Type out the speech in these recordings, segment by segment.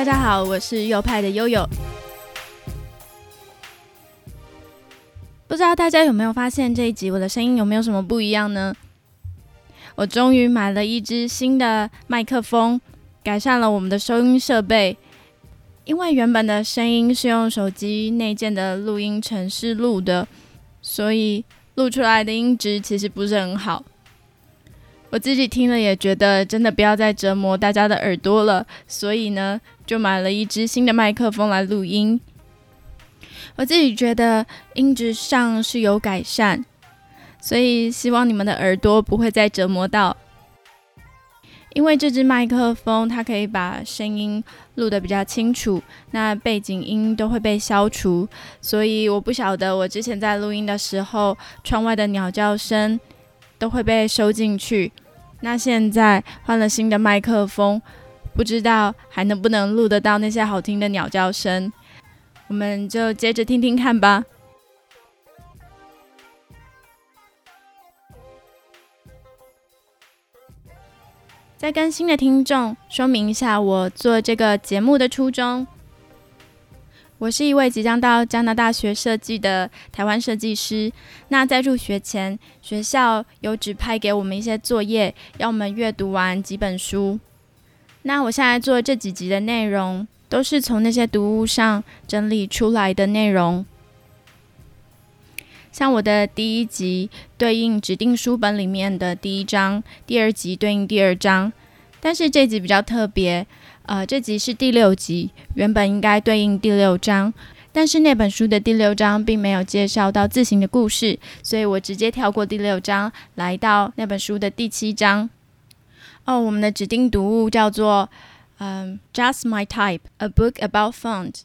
大家好，我是右派的悠悠。不知道大家有没有发现这一集我的声音有没有什么不一样呢？我终于买了一支新的麦克风，改善了我们的收音设备。因为原本的声音是用手机内建的录音程式录的，所以录出来的音质其实不是很好。我自己听了也觉得真的不要再折磨大家的耳朵了，所以呢，就买了一支新的麦克风来录音。我自己觉得音质上是有改善，所以希望你们的耳朵不会再折磨到。因为这支麦克风它可以把声音录得比较清楚，那背景音都会被消除，所以我不晓得我之前在录音的时候，窗外的鸟叫声都会被收进去。那现在换了新的麦克风，不知道还能不能录得到那些好听的鸟叫声？我们就接着听听看吧。再跟新的听众说明一下，我做这个节目的初衷。我是一位即将到加拿大学设计的台湾设计师。那在入学前，学校有指派给我们一些作业，要我们阅读完几本书。那我现在做这几集的内容，都是从那些读物上整理出来的内容。像我的第一集对应指定书本里面的第一章，第二集对应第二章。但是这集比较特别。呃，这集是第六集，原本应该对应第六章，但是那本书的第六章并没有介绍到自行的故事，所以我直接跳过第六章，来到那本书的第七章。哦，我们的指定读物叫做嗯，Just My Type：A Book About Font。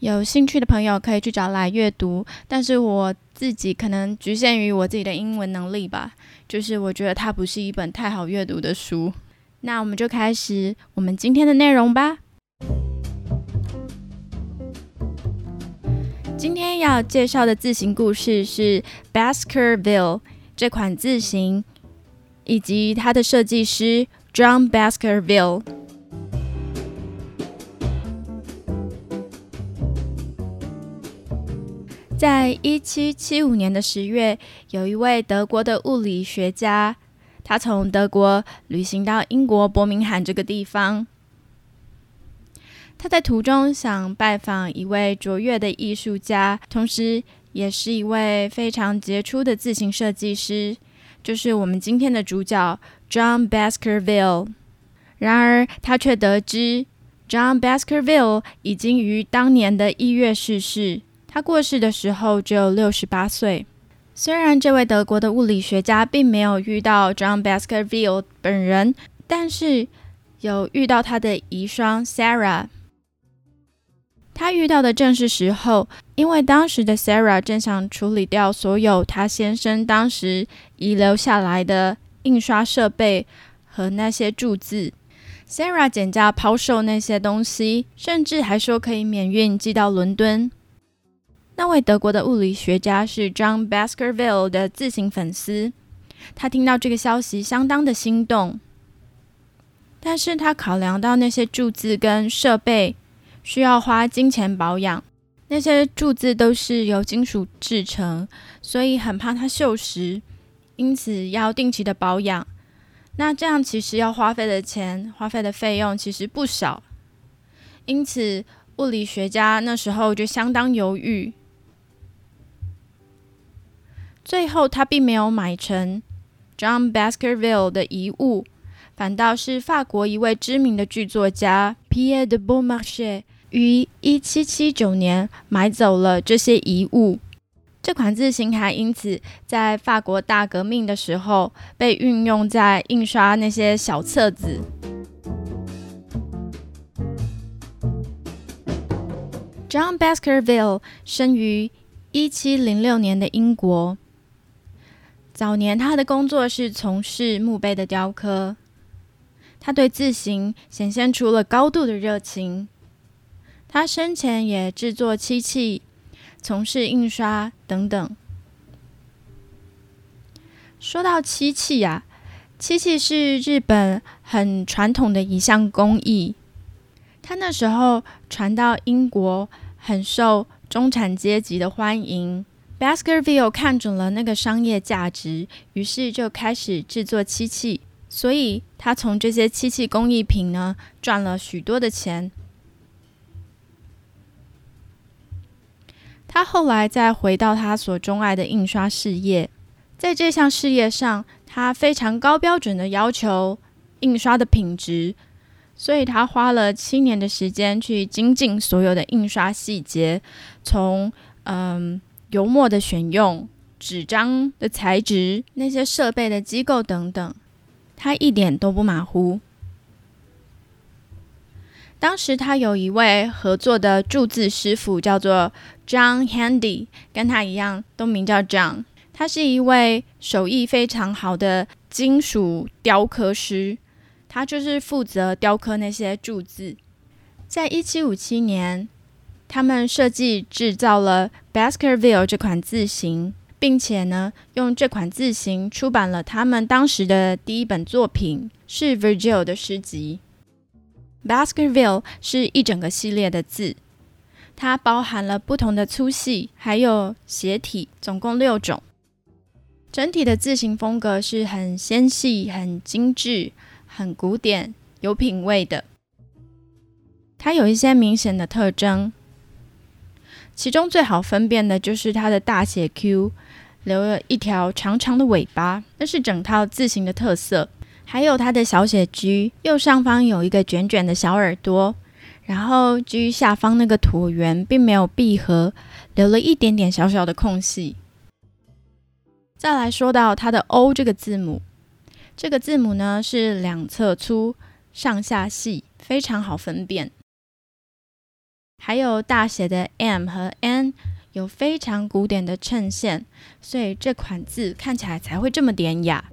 有兴趣的朋友可以去找来阅读，但是我自己可能局限于我自己的英文能力吧，就是我觉得它不是一本太好阅读的书。那我们就开始我们今天的内容吧。今天要介绍的字形故事是 Baskerville 这款字形，以及它的设计师 John Baskerville。在一七七五年的十月，有一位德国的物理学家。他从德国旅行到英国伯明翰这个地方。他在途中想拜访一位卓越的艺术家，同时也是一位非常杰出的自行设计师，就是我们今天的主角 John Baskerville。然而，他却得知 John Baskerville 已经于当年的一月逝世。他过世的时候只有六十八岁。虽然这位德国的物理学家并没有遇到 John Baskerville 本人，但是有遇到他的遗孀 Sarah。他遇到的正是时候，因为当时的 Sarah 正想处理掉所有他先生当时遗留下来的印刷设备和那些铸字。Sarah 减价抛售那些东西，甚至还说可以免运寄到伦敦。那位德国的物理学家是 John Baskerville 的自行粉丝，他听到这个消息相当的心动，但是他考量到那些柱子跟设备需要花金钱保养，那些柱子都是由金属制成，所以很怕它锈蚀，因此要定期的保养。那这样其实要花费的钱、花费的费用其实不少，因此物理学家那时候就相当犹豫。最后，他并没有买成 John Baskerville 的遗物，反倒是法国一位知名的剧作家 Pierre de Beaumarchais 于1779年买走了这些遗物。这款字形还因此在法国大革命的时候被运用在印刷那些小册子。John Baskerville 生于1706年的英国。早年，他的工作是从事墓碑的雕刻。他对字形显现出了高度的热情。他生前也制作漆器，从事印刷等等。说到漆器呀，漆器是日本很传统的一项工艺。他那时候传到英国，很受中产阶级的欢迎。Baskerville 看准了那个商业价值，于是就开始制作漆器。所以他从这些漆器工艺品呢，赚了许多的钱。他后来再回到他所钟爱的印刷事业，在这项事业上，他非常高标准的要求印刷的品质，所以他花了七年的时间去精进所有的印刷细节，从嗯油墨的选用、纸张的材质、那些设备的机构等等，他一点都不马虎。当时他有一位合作的铸字师傅，叫做 John Handy，跟他一样都名叫 John。他是一位手艺非常好的金属雕刻师，他就是负责雕刻那些铸字。在一七五七年，他们设计制造了 Baskerville 这款字形，并且呢，用这款字形出版了他们当时的第一本作品，是 Virgil 的诗集。Baskerville 是一整个系列的字，它包含了不同的粗细，还有斜体，总共六种。整体的字形风格是很纤细、很精致、很古典、有品味的。它有一些明显的特征，其中最好分辨的就是它的大写 Q 留了一条长长的尾巴，那是整套字形的特色。还有它的小写 G，右上方有一个卷卷的小耳朵，然后 G 下方那个椭圆并没有闭合，留了一点点小小的空隙。再来说到它的 O 这个字母，这个字母呢是两侧粗，上下细，非常好分辨。还有大写的 M 和 N，有非常古典的衬线，所以这款字看起来才会这么典雅。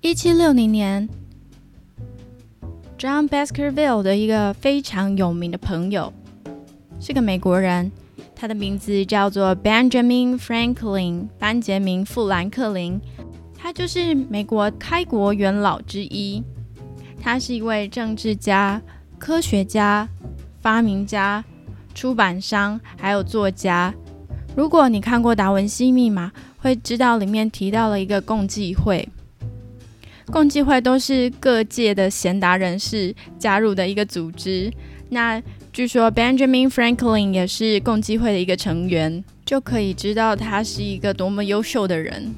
一七六零年，John Baskerville 的一个非常有名的朋友是个美国人，他的名字叫做 Benjamin Franklin，班杰明·富兰克林。他就是美国开国元老之一。他是一位政治家、科学家、发明家、出版商，还有作家。如果你看过《达文西密码》，会知道里面提到了一个共济会。共济会都是各界的贤达人士加入的一个组织。那据说 Benjamin Franklin 也是共济会的一个成员，就可以知道他是一个多么优秀的人。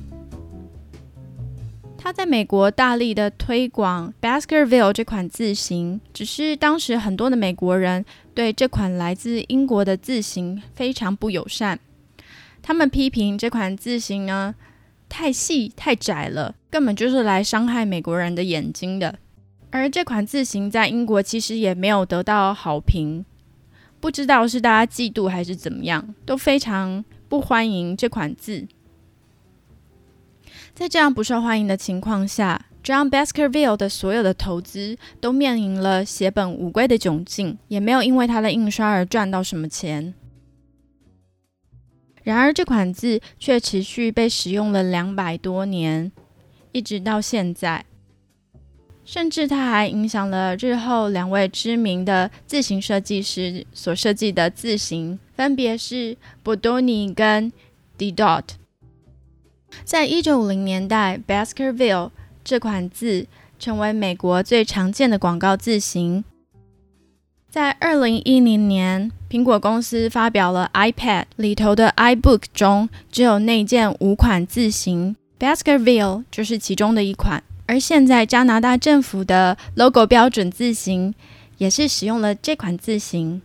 他在美国大力的推广 Baskerville 这款字形，只是当时很多的美国人对这款来自英国的字形非常不友善，他们批评这款字形呢。太细太窄了，根本就是来伤害美国人的眼睛的。而这款字形在英国其实也没有得到好评，不知道是大家嫉妒还是怎么样，都非常不欢迎这款字。在这样不受欢迎的情况下，John Baskerville 的所有的投资都面临了血本无归的窘境，也没有因为他的印刷而赚到什么钱。然而，这款字却持续被使用了两百多年，一直到现在。甚至它还影响了日后两位知名的字形设计师所设计的字形，分别是 Bodoni 跟 Didot。在一九五零年代，Baskerville 这款字成为美国最常见的广告字形。在二零一零年，苹果公司发表了 iPad 里头的 iBook 中只有内建五款字型，Baskerville 就是其中的一款。而现在加拿大政府的 logo 标准字型也是使用了这款字型。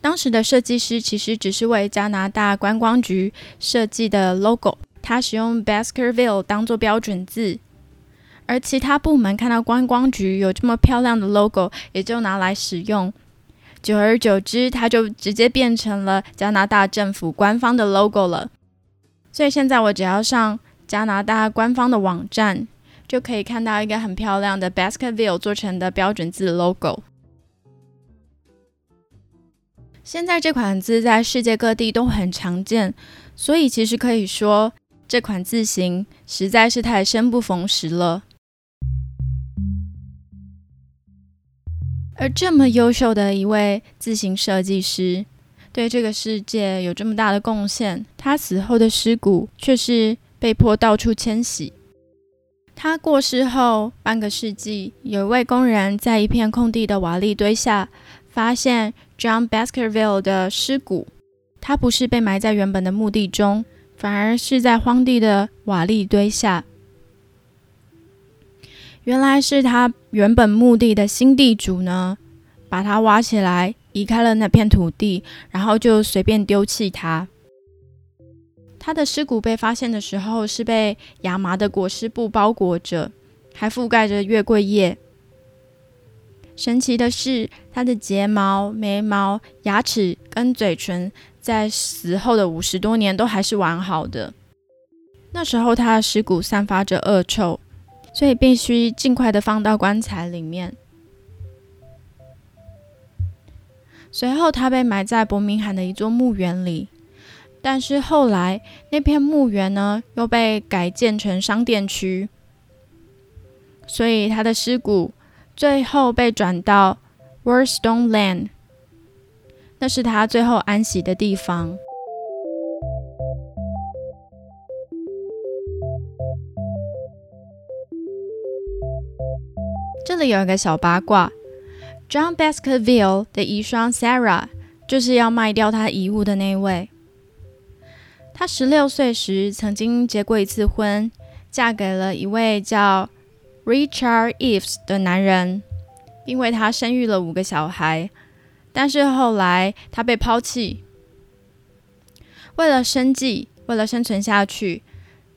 当时的设计师其实只是为加拿大观光局设计的 logo，他使用 Baskerville 当做标准字，而其他部门看到观光局有这么漂亮的 logo，也就拿来使用。久而久之，它就直接变成了加拿大政府官方的 logo 了。所以现在我只要上加拿大官方的网站，就可以看到一个很漂亮的 Baskerville 做成的标准字 logo。现在这款字在世界各地都很常见，所以其实可以说这款字形实在是太生不逢时了。而这么优秀的一位自行设计师，对这个世界有这么大的贡献，他死后的尸骨却是被迫到处迁徙。他过世后半个世纪，有一位工人在一片空地的瓦砾堆下发现 John Baskerville 的尸骨。他不是被埋在原本的墓地中，反而是在荒地的瓦砾堆下。原来是他原本墓地的新地主呢，把他挖起来，移开了那片土地，然后就随便丢弃他。他的尸骨被发现的时候，是被亚麻的裹尸布包裹着，还覆盖着月桂叶。神奇的是，他的睫毛、眉毛、牙齿跟嘴唇，在死后的五十多年都还是完好的。那时候他的尸骨散发着恶臭。所以必须尽快的放到棺材里面。随后，他被埋在伯明翰的一座墓园里。但是后来，那片墓园呢又被改建成商店区，所以他的尸骨最后被转到 Worstone Land，那是他最后安息的地方。这里有一个小八卦：John Baskerville 的遗孀 Sarah 就是要卖掉他遗物的那位。他十六岁时曾经结过一次婚，嫁给了一位叫 Richard Eves 的男人，并为他生育了五个小孩。但是后来他被抛弃，为了生计，为了生存下去，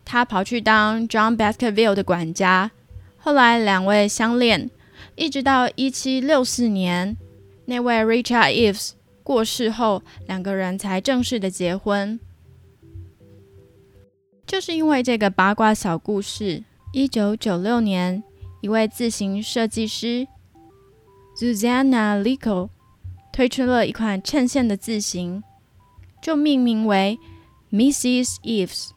他跑去当 John Baskerville 的管家。后来两位相恋，一直到一七六四年，那位 Richard Eves 过世后，两个人才正式的结婚。就是因为这个八卦小故事，一九九六年，一位自行设计师 Susanna Lico 推出了一款衬线的字型，就命名为 Mrs. Eves。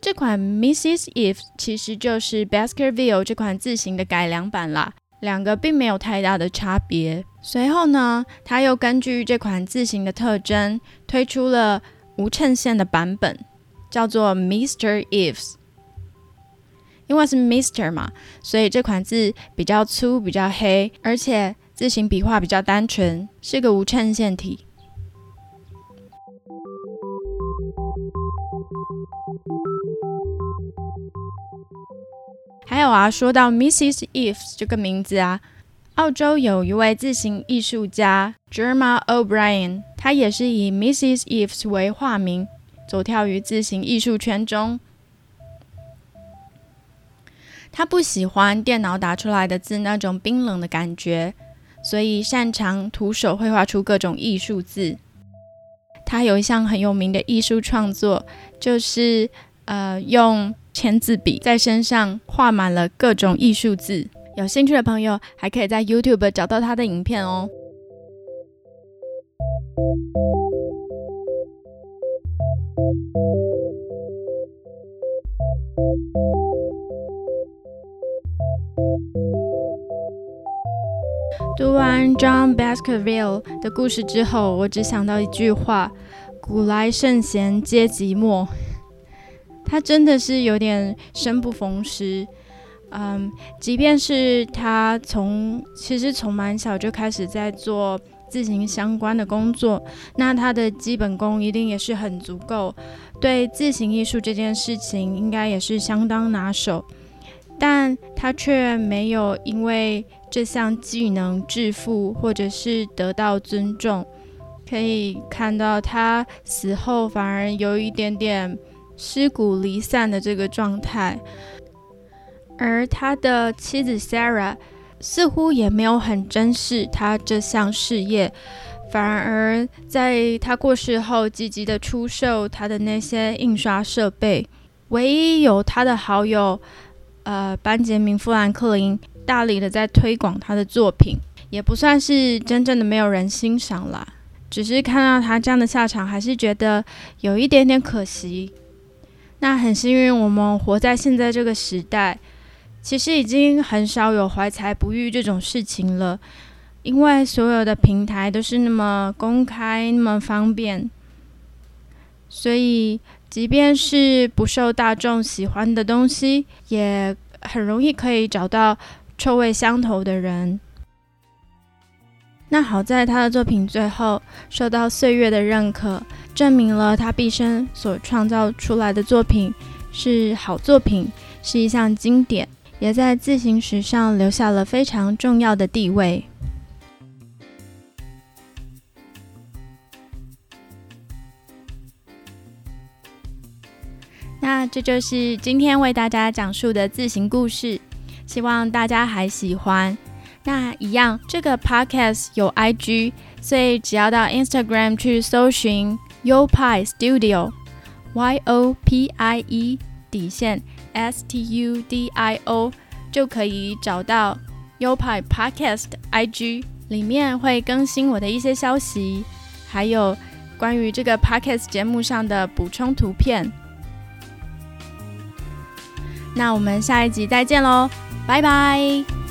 这款 Mrs. Eve 其实就是 Baskerville 这款字型的改良版啦，两个并没有太大的差别。随后呢，他又根据这款字型的特征推出了无衬线的版本，叫做 Mr. Eves。因为是 Mister 嘛，所以这款字比较粗、比较黑，而且字形笔画比较单纯，是个无衬线体。还有啊，说到 Mrs. Eves 这个名字啊，澳洲有一位字形艺术家 Germa O'Brien，他也是以 Mrs. Eves 为化名，走跳于字形艺术圈中。他不喜欢电脑打出来的字那种冰冷的感觉，所以擅长徒手绘画出各种艺术字。他有一项很有名的艺术创作，就是呃用。签字笔在身上画满了各种艺术字，有兴趣的朋友还可以在 YouTube 找到他的影片哦。读完 John Baskerville 的故事之后，我只想到一句话：古来圣贤皆寂寞。他真的是有点生不逢时，嗯，即便是他从其实从蛮小就开始在做字形相关的工作，那他的基本功一定也是很足够，对字形艺术这件事情应该也是相当拿手，但他却没有因为这项技能致富或者是得到尊重，可以看到他死后反而有一点点。尸骨离散的这个状态，而他的妻子 Sarah 似乎也没有很珍视他这项事业，反而在他过世后积极的出售他的那些印刷设备。唯一有他的好友，呃，班杰明·富兰克林大力的在推广他的作品，也不算是真正的没有人欣赏啦，只是看到他这样的下场，还是觉得有一点点可惜。那很幸运，我们活在现在这个时代，其实已经很少有怀才不遇这种事情了。因为所有的平台都是那么公开、那么方便，所以即便是不受大众喜欢的东西，也很容易可以找到臭味相投的人。那好在他的作品最后受到岁月的认可，证明了他毕生所创造出来的作品是好作品，是一项经典，也在自行史上留下了非常重要的地位。那这就是今天为大家讲述的自行故事，希望大家还喜欢。那一样，这个 podcast 有 IG，所以只要到 Instagram 去搜寻 Yopi Studio，Y O P I E 底线 S T U D I O，就可以找到 Yopi Podcast IG，里面会更新我的一些消息，还有关于这个 podcast 节目上的补充图片。那我们下一集再见喽，拜拜。